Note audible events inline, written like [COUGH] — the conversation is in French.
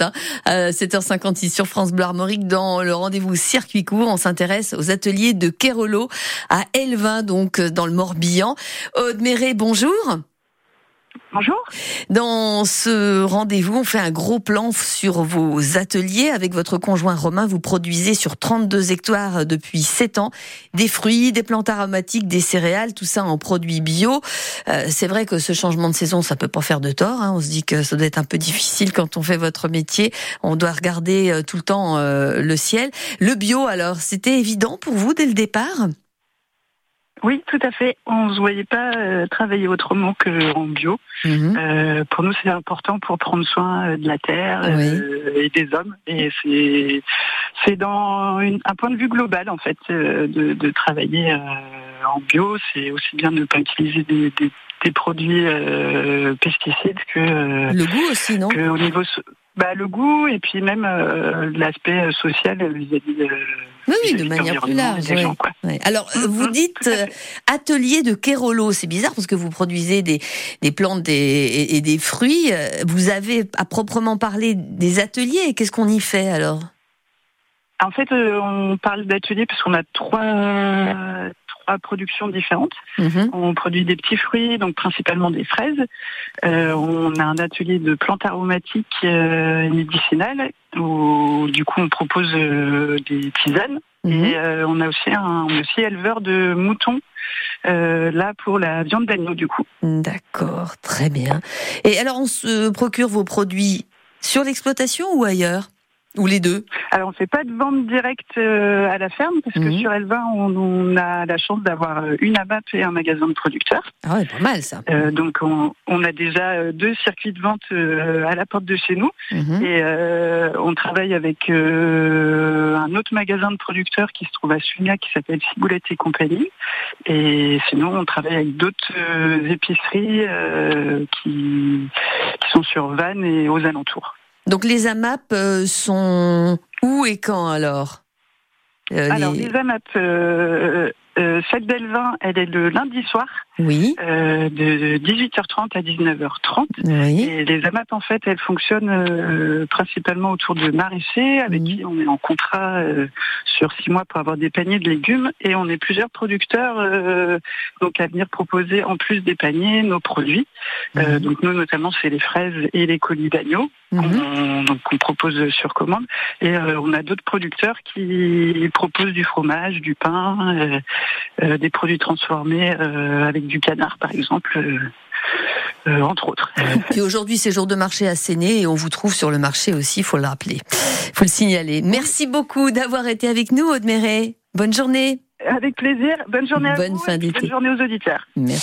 à 7h56 sur France Bleu Armorique. Dans le rendez-vous circuit court, on s'intéresse aux ateliers de Kérolo à Elvin, donc dans le Morbihan. Aude Méré, bonjour. Bonjour. Dans ce rendez-vous, on fait un gros plan sur vos ateliers. Avec votre conjoint Romain, vous produisez sur 32 hectares depuis 7 ans des fruits, des plantes aromatiques, des céréales, tout ça en produits bio. Euh, c'est vrai que ce changement de saison, ça peut pas faire de tort. Hein. On se dit que ça doit être un peu difficile quand on fait votre métier. On doit regarder euh, tout le temps euh, le ciel. Le bio, alors, c'était évident pour vous dès le départ? Oui, tout à fait. On ne se voyait pas euh, travailler autrement qu'en bio. Mhm. Euh, pour nous, c'est important pour prendre soin euh, de la terre et des hommes. Et c'est c'est dans un point de vue global en fait de, travailler en bio. C'est aussi bien de ne pas utiliser des, des, produits pesticides que le goût aussi, non? que au niveau bah, le goût et puis même l'aspect social vis-à-vis oui, de manière plus large. Alors, euh, vous dites euh, [LAUGHS] atelier de Kérolo. C'est bizarre parce que vous produisez des, des plantes et, des fruits. Euh, vous avez à proprement parler des ateliers. Qu'est-ce qu'on y fait alors? En fait, on parle d'ateliers parce qu'on a trois, productions différentes. Mhm. On produit des petits fruits, donc principalement des fraises. on a un atelier de plantes aromatiques médicinales où du coup on propose des tisanes Mhm. Et euh, on a aussi un aussi éleveur de moutons euh, là pour la viande d'agneau du coup. D'accord, très bien. Et alors on se procure vos produits sur l'exploitation ou ailleurs? Ou les deux Alors, on ne fait pas de vente directe euh, à la ferme, parce que mhm. sur Elvin, on, a la chance d'avoir euh, une AMAP et un magasin de producteurs. Ah ouais, pas mal ça. Euh, donc, on, a déjà deux circuits de vente à la porte de chez nous. Mhm. Et on travaille avec un autre magasin de producteurs qui se trouve à Sugna, qui s'appelle Ciboulette et compagnie. Et sinon, on travaille avec d'autres épiceries qui, qui sont sur Vannes et aux alentours. Donc les AMAP euh, sont où et quand alors? Euh, Alors les, AMAP, euh, euh, d'Elvin, elle est le lundi soir. Oui. Euh, de 18h30 à 19h30. Oui. Et les AMAP, en fait, elles fonctionnent euh, principalement autour de maraîchers, avec qui on est en contrat sur six mois pour avoir des paniers de légumes. Et on est plusieurs producteurs donc à venir proposer, en plus des paniers, nos produits. Donc nous, notamment, c'est les fraises et les colis d'agneau. Mhm. donc qu'on propose sur commande. Et on a d'autres producteurs qui proposent du fromage, du pain, euh, des produits transformés euh, avec du canard, par exemple. Euh, entre autres. Et aujourd'hui, c'est jour de marché à Séné et on vous trouve sur le marché aussi, il faut le rappeler, il faut le signaler. Merci beaucoup d'avoir été avec nous, Aude Bonne journée. Avec plaisir. Bonne journée à bonne vous. Fin bonne journée aux auditeurs. Merci.